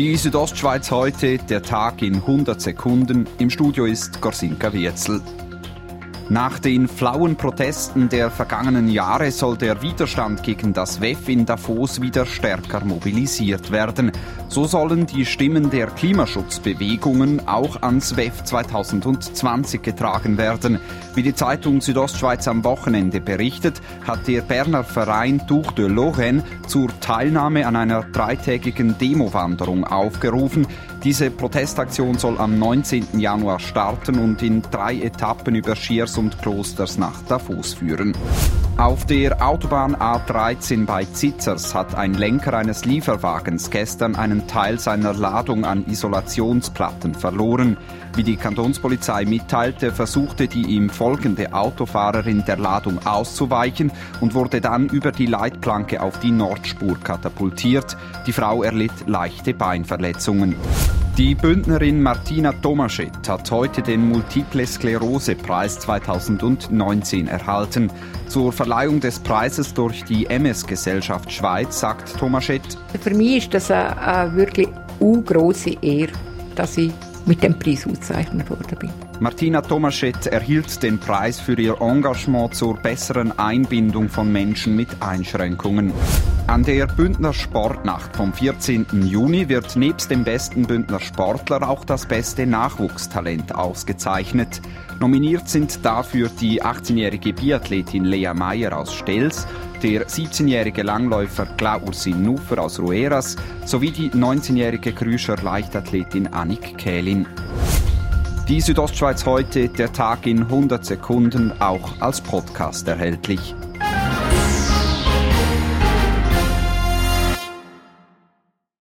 Die Südostschweiz heute, der Tag in 100 Sekunden. Im Studio ist Gorsinka Wirzel. Nach den flauen Protesten der vergangenen Jahre soll der Widerstand gegen das WEF in Davos wieder stärker mobilisiert werden. So sollen die Stimmen der Klimaschutzbewegungen auch ans WEF 2020 getragen werden. Wie die Zeitung Südostschweiz am Wochenende berichtet, hat der Berner Verein Tour de Lorraine zur Teilnahme an einer dreitägigen Demowanderung aufgerufen. Diese Protestaktion soll am 19. Januar starten und in drei Etappen über Schiers und Klosters nach Davos führen. Auf der Autobahn A13 bei Zitzers hat ein Lenker eines Lieferwagens gestern einen Teil seiner Ladung an Isolationsplatten verloren. Wie die Kantonspolizei mitteilte, versuchte die ihm folgende Autofahrerin der Ladung auszuweichen und wurde dann über die Leitplanke auf die Nordspur katapultiert. Die Frau erlitt leichte Beinverletzungen. Die Bündnerin Martina Tomaschet hat heute den Multiple Sklerose Preis 2019 erhalten. Zur Verleihung des Preises durch die MS-Gesellschaft Schweiz sagt Tomaschet. Für mich ist das eine, eine wirklich große Ehre, dass ich mit dem Preis ausgezeichnet worden bin. Martina Tomaschet erhielt den Preis für ihr Engagement zur besseren Einbindung von Menschen mit Einschränkungen. An der Bündner Sportnacht vom 14. Juni wird nebst dem besten Bündner Sportler auch das beste Nachwuchstalent ausgezeichnet. Nominiert sind dafür die 18-jährige Biathletin Lea Meyer aus Stelz, der 17-jährige Langläufer Klausin Nufer aus Rueras sowie die 19-jährige Krüscher Leichtathletin Annik Kählin. Die Südostschweiz heute, der Tag in 100 Sekunden, auch als Podcast erhältlich.